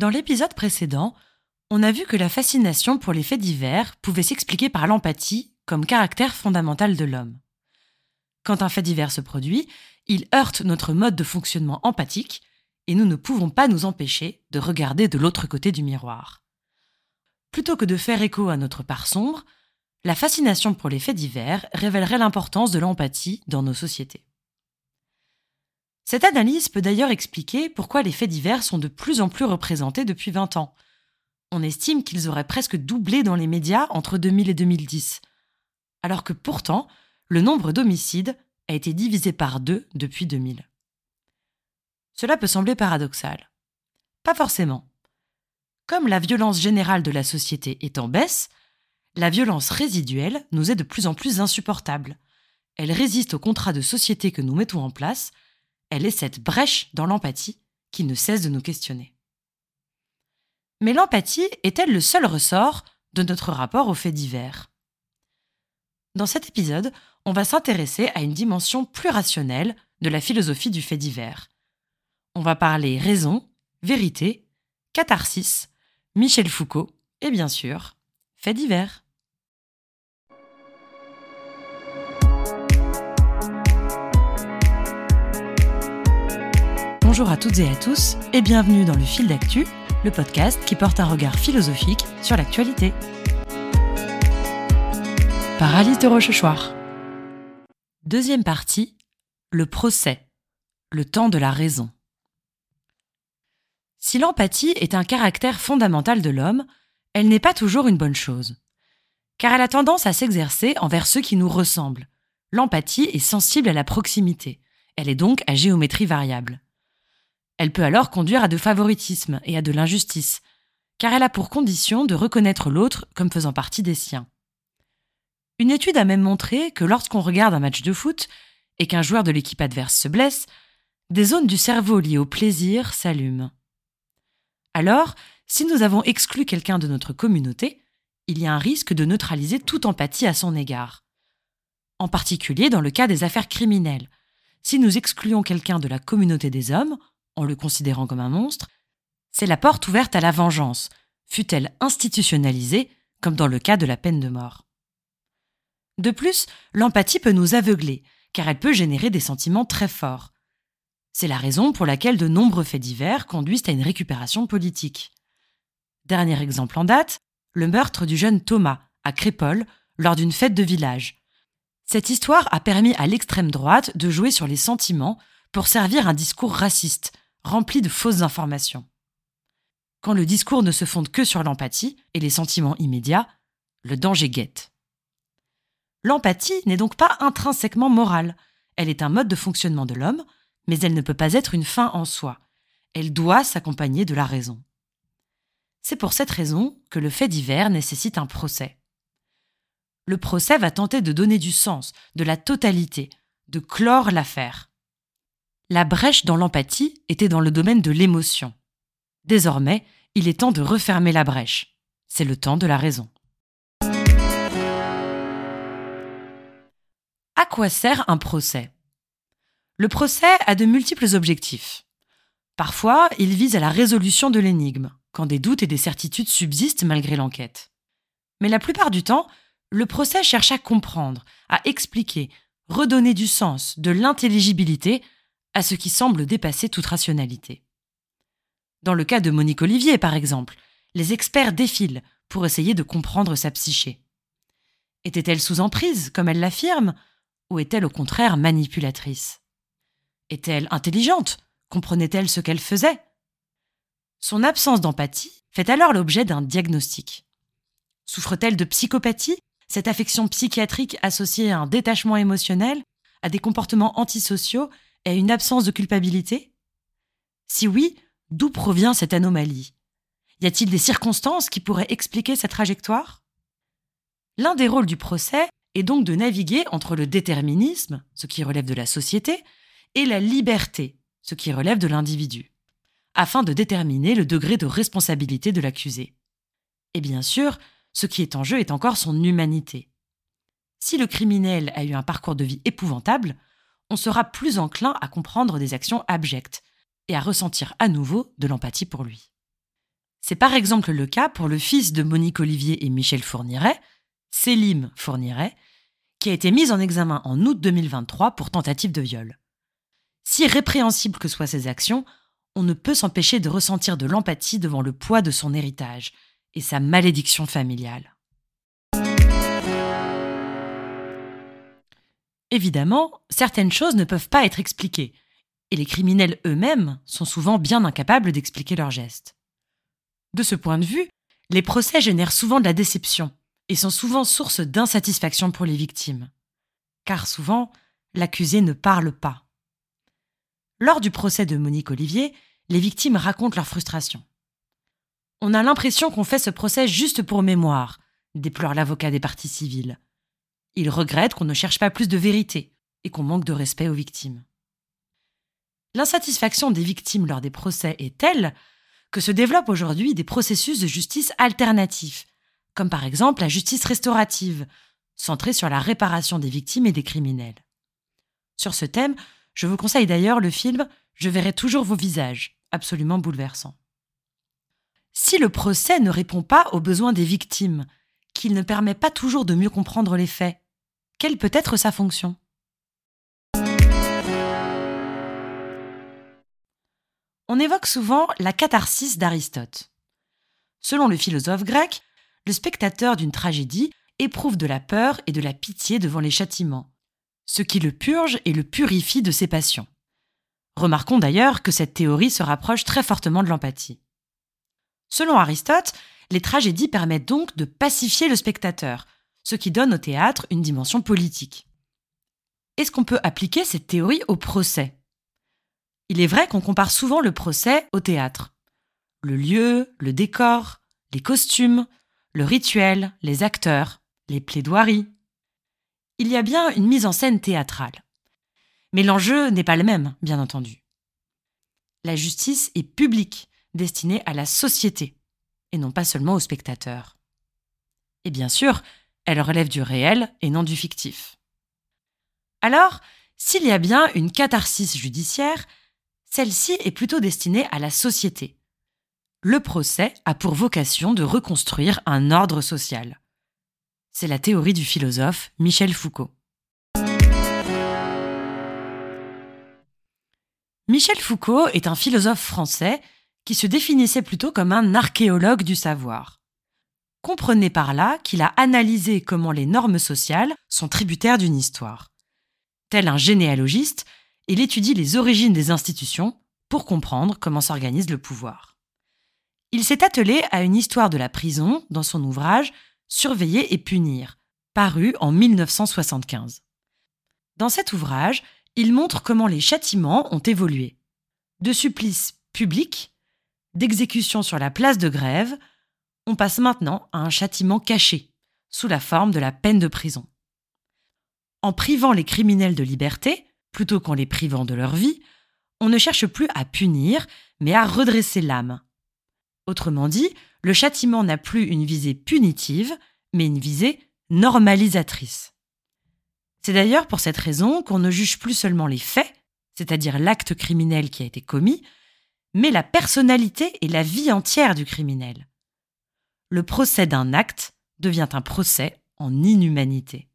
Dans l'épisode précédent, on a vu que la fascination pour les faits divers pouvait s'expliquer par l'empathie comme caractère fondamental de l'homme. Quand un fait divers se produit, il heurte notre mode de fonctionnement empathique et nous ne pouvons pas nous empêcher de regarder de l'autre côté du miroir. Plutôt que de faire écho à notre part sombre, la fascination pour les faits divers révélerait l'importance de l'empathie dans nos sociétés. Cette analyse peut d'ailleurs expliquer pourquoi les faits divers sont de plus en plus représentés depuis 20 ans. On estime qu'ils auraient presque doublé dans les médias entre 2000 et 2010, alors que pourtant, le nombre d'homicides a été divisé par deux depuis 2000. Cela peut sembler paradoxal. Pas forcément. Comme la violence générale de la société est en baisse, la violence résiduelle nous est de plus en plus insupportable. Elle résiste au contrat de société que nous mettons en place elle est cette brèche dans l'empathie qui ne cesse de nous questionner. Mais l'empathie est-elle le seul ressort de notre rapport aux faits divers? Dans cet épisode, on va s'intéresser à une dimension plus rationnelle de la philosophie du fait divers. On va parler raison, vérité, catharsis, Michel Foucault et bien sûr, fait divers. Bonjour à toutes et à tous et bienvenue dans le fil d'actu, le podcast qui porte un regard philosophique sur l'actualité. Par Alice de Rochechouart. Deuxième partie, le procès, le temps de la raison. Si l'empathie est un caractère fondamental de l'homme, elle n'est pas toujours une bonne chose. Car elle a tendance à s'exercer envers ceux qui nous ressemblent. L'empathie est sensible à la proximité. Elle est donc à géométrie variable. Elle peut alors conduire à de favoritisme et à de l'injustice, car elle a pour condition de reconnaître l'autre comme faisant partie des siens. Une étude a même montré que lorsqu'on regarde un match de foot et qu'un joueur de l'équipe adverse se blesse, des zones du cerveau liées au plaisir s'allument. Alors, si nous avons exclu quelqu'un de notre communauté, il y a un risque de neutraliser toute empathie à son égard. En particulier dans le cas des affaires criminelles. Si nous excluons quelqu'un de la communauté des hommes, en le considérant comme un monstre, c'est la porte ouverte à la vengeance, fut-elle institutionnalisée, comme dans le cas de la peine de mort. De plus, l'empathie peut nous aveugler, car elle peut générer des sentiments très forts. C'est la raison pour laquelle de nombreux faits divers conduisent à une récupération politique. Dernier exemple en date, le meurtre du jeune Thomas, à Crépole, lors d'une fête de village. Cette histoire a permis à l'extrême droite de jouer sur les sentiments pour servir un discours raciste, rempli de fausses informations. Quand le discours ne se fonde que sur l'empathie et les sentiments immédiats, le danger guette. L'empathie n'est donc pas intrinsèquement morale, elle est un mode de fonctionnement de l'homme, mais elle ne peut pas être une fin en soi, elle doit s'accompagner de la raison. C'est pour cette raison que le fait divers nécessite un procès. Le procès va tenter de donner du sens, de la totalité, de clore l'affaire. La brèche dans l'empathie était dans le domaine de l'émotion. Désormais, il est temps de refermer la brèche. C'est le temps de la raison. À quoi sert un procès? Le procès a de multiples objectifs. Parfois, il vise à la résolution de l'énigme, quand des doutes et des certitudes subsistent malgré l'enquête. Mais la plupart du temps, le procès cherche à comprendre, à expliquer, redonner du sens, de l'intelligibilité à ce qui semble dépasser toute rationalité. Dans le cas de Monique Olivier, par exemple, les experts défilent pour essayer de comprendre sa psyché. Était-elle sous emprise, comme elle l'affirme, ou est-elle au contraire manipulatrice? Est-elle intelligente? Comprenait-elle ce qu'elle faisait? Son absence d'empathie fait alors l'objet d'un diagnostic. Souffre-t-elle de psychopathie, cette affection psychiatrique associée à un détachement émotionnel, à des comportements antisociaux et une absence de culpabilité? Si oui, d'où provient cette anomalie? Y a-t-il des circonstances qui pourraient expliquer cette trajectoire? L'un des rôles du procès est donc de naviguer entre le déterminisme, ce qui relève de la société, et la liberté, ce qui relève de l'individu, afin de déterminer le degré de responsabilité de l'accusé. Et bien sûr, ce qui est en jeu est encore son humanité. Si le criminel a eu un parcours de vie épouvantable, on sera plus enclin à comprendre des actions abjectes et à ressentir à nouveau de l'empathie pour lui. C'est par exemple le cas pour le fils de Monique Olivier et Michel Fourniret, Célim Fourniret, qui a été mis en examen en août 2023 pour tentative de viol. Si répréhensibles que soient ses actions, on ne peut s'empêcher de ressentir de l'empathie devant le poids de son héritage et sa malédiction familiale. Évidemment, certaines choses ne peuvent pas être expliquées, et les criminels eux-mêmes sont souvent bien incapables d'expliquer leurs gestes. De ce point de vue, les procès génèrent souvent de la déception et sont souvent source d'insatisfaction pour les victimes. Car souvent, l'accusé ne parle pas. Lors du procès de Monique Olivier, les victimes racontent leur frustration. On a l'impression qu'on fait ce procès juste pour mémoire, déplore l'avocat des parties civiles. Il regrette qu'on ne cherche pas plus de vérité et qu'on manque de respect aux victimes. L'insatisfaction des victimes lors des procès est telle que se développent aujourd'hui des processus de justice alternatifs, comme par exemple la justice restaurative, centrée sur la réparation des victimes et des criminels. Sur ce thème, je vous conseille d'ailleurs le film Je verrai toujours vos visages, absolument bouleversant. Si le procès ne répond pas aux besoins des victimes, qu'il ne permet pas toujours de mieux comprendre les faits, quelle peut être sa fonction? On évoque souvent la catharsis d'Aristote. Selon le philosophe grec, le spectateur d'une tragédie éprouve de la peur et de la pitié devant les châtiments, ce qui le purge et le purifie de ses passions. Remarquons d'ailleurs que cette théorie se rapproche très fortement de l'empathie. Selon Aristote, les tragédies permettent donc de pacifier le spectateur, ce qui donne au théâtre une dimension politique. Est-ce qu'on peut appliquer cette théorie au procès? Il est vrai qu'on compare souvent le procès au théâtre. Le lieu, le décor, les costumes, le rituel, les acteurs, les plaidoiries. Il y a bien une mise en scène théâtrale. Mais l'enjeu n'est pas le même, bien entendu. La justice est publique, destinée à la société, et non pas seulement aux spectateurs. Et bien sûr, elle relève du réel et non du fictif. Alors, s'il y a bien une catharsis judiciaire, celle-ci est plutôt destinée à la société, le procès a pour vocation de reconstruire un ordre social. C'est la théorie du philosophe Michel Foucault. Michel Foucault est un philosophe français qui se définissait plutôt comme un archéologue du savoir. Comprenez par là qu'il a analysé comment les normes sociales sont tributaires d'une histoire. Tel un généalogiste, il étudie les origines des institutions pour comprendre comment s'organise le pouvoir. Il s'est attelé à une histoire de la prison dans son ouvrage Surveiller et punir, paru en 1975. Dans cet ouvrage, il montre comment les châtiments ont évolué. De supplices publics, d'exécution sur la place de grève, on passe maintenant à un châtiment caché, sous la forme de la peine de prison. En privant les criminels de liberté, plutôt qu'en les privant de leur vie, on ne cherche plus à punir, mais à redresser l'âme, Autrement dit, le châtiment n'a plus une visée punitive, mais une visée normalisatrice. C'est d'ailleurs pour cette raison qu'on ne juge plus seulement les faits, c'est-à-dire l'acte criminel qui a été commis, mais la personnalité et la vie entière du criminel. Le procès d'un acte devient un procès en inhumanité.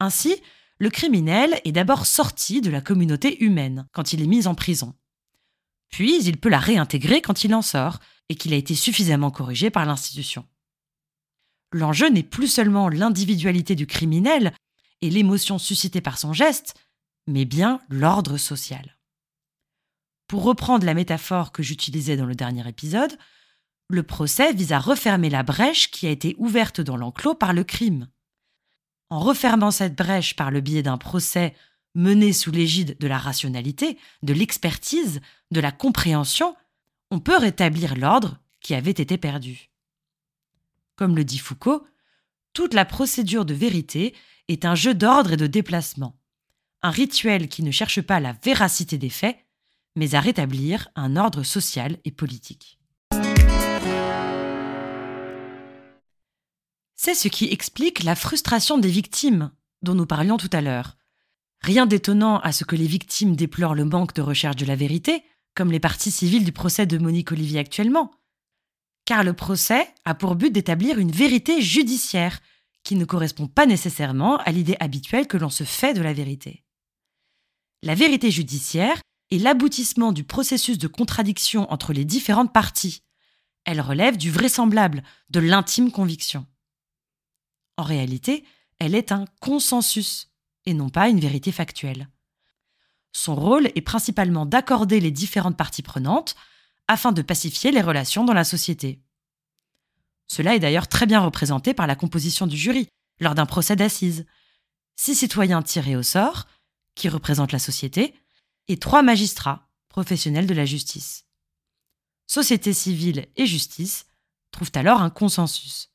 Ainsi, le criminel est d'abord sorti de la communauté humaine quand il est mis en prison. Puis il peut la réintégrer quand il en sort et qu'il a été suffisamment corrigé par l'institution. L'enjeu n'est plus seulement l'individualité du criminel et l'émotion suscitée par son geste, mais bien l'ordre social. Pour reprendre la métaphore que j'utilisais dans le dernier épisode, le procès vise à refermer la brèche qui a été ouverte dans l'enclos par le crime. En refermant cette brèche par le biais d'un procès menée sous l'égide de la rationalité, de l'expertise, de la compréhension, on peut rétablir l'ordre qui avait été perdu. Comme le dit Foucault, toute la procédure de vérité est un jeu d'ordre et de déplacement, un rituel qui ne cherche pas la véracité des faits, mais à rétablir un ordre social et politique. C'est ce qui explique la frustration des victimes dont nous parlions tout à l'heure, Rien d'étonnant à ce que les victimes déplorent le manque de recherche de la vérité, comme les parties civiles du procès de Monique Olivier actuellement. car le procès a pour but d'établir une vérité judiciaire qui ne correspond pas nécessairement à l'idée habituelle que l'on se fait de la vérité. La vérité judiciaire l'aboutissement du processus de contradiction entre les différentes parties. Elle relève du vraisemblable, de l'intime conviction. En réalité, elle est un consensus et non pas une vérité factuelle. Son rôle est principalement d'accorder les différentes parties prenantes afin de pacifier les relations dans la société. Cela est d'ailleurs très bien représenté par la composition du jury lors d'un procès d'assises. Six citoyens tirés au sort, qui représentent la société, et trois magistrats, professionnels de la justice. Société civile et justice trouvent alors un consensus.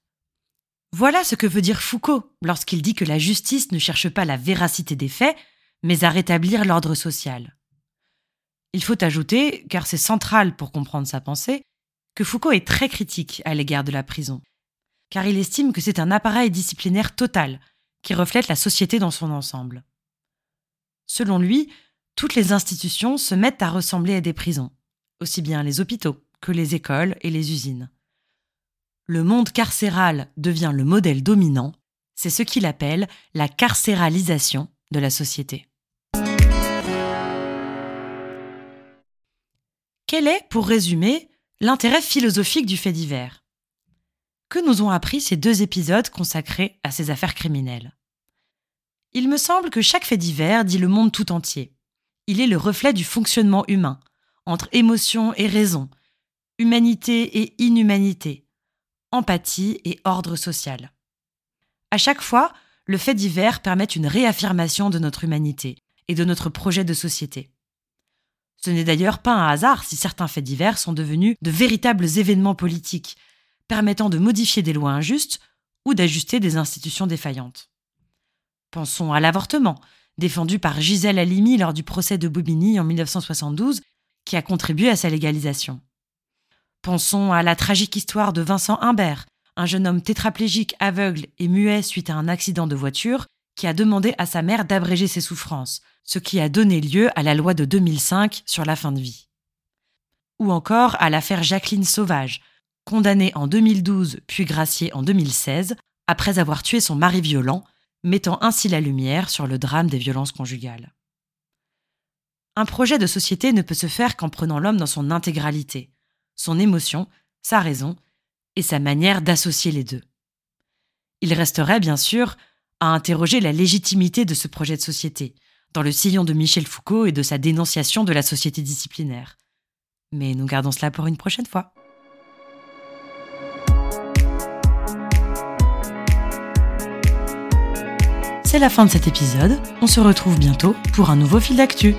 Voilà ce que veut dire Foucault lorsqu'il dit que la justice ne cherche pas la véracité des faits, mais à rétablir l'ordre social. Il faut ajouter, car c'est central pour comprendre sa pensée, que Foucault est très critique à l'égard de la prison, car il estime que c'est un appareil disciplinaire total qui reflète la société dans son ensemble. Selon lui, toutes les institutions se mettent à ressembler à des prisons, aussi bien les hôpitaux que les écoles et les usines. Le monde carcéral devient le modèle dominant, c'est ce qu'il appelle la carcéralisation de la société. Quel est, pour résumer, l'intérêt philosophique du fait divers? Que nous ont appris ces deux épisodes consacrés à ces affaires criminelles? Il me semble que chaque fait divers dit le monde tout entier. Il est le reflet du fonctionnement humain, entre émotion et raison, humanité et inhumanité, empathie et ordre social. À chaque fois, le fait divers permet une réaffirmation de notre humanité et de notre projet de société. Ce n'est d'ailleurs pas un hasard si certains faits divers sont devenus de véritables événements politiques, permettant de modifier des lois injustes ou d'ajuster des institutions défaillantes. Pensons à l'avortement, défendu par Gisèle Halimi lors du procès de Bobigny en 1972, qui a contribué à sa légalisation. Pensons à la tragique histoire de Vincent Humbert, un jeune homme tétraplégique, aveugle et muet suite à un accident de voiture, qui a demandé à sa mère d'abréger ses souffrances, ce qui a donné lieu à la loi de 2005 sur la fin de vie. Ou encore à l'affaire Jacqueline Sauvage, condamnée en 2012 puis graciée en 2016 après avoir tué son mari violent, mettant ainsi la lumière sur le drame des violences conjugales. Un projet de société ne peut se faire qu'en prenant l'homme dans son intégralité, son émotion, sa raison et sa manière d'associer les deux. Il resterait bien sûr à interroger la légitimité de ce projet de société, dans le sillon de Michel Foucault et de sa dénonciation de la société disciplinaire. Mais nous gardons cela pour une prochaine fois. C'est la fin de cet épisode, on se retrouve bientôt pour un nouveau fil d'actu.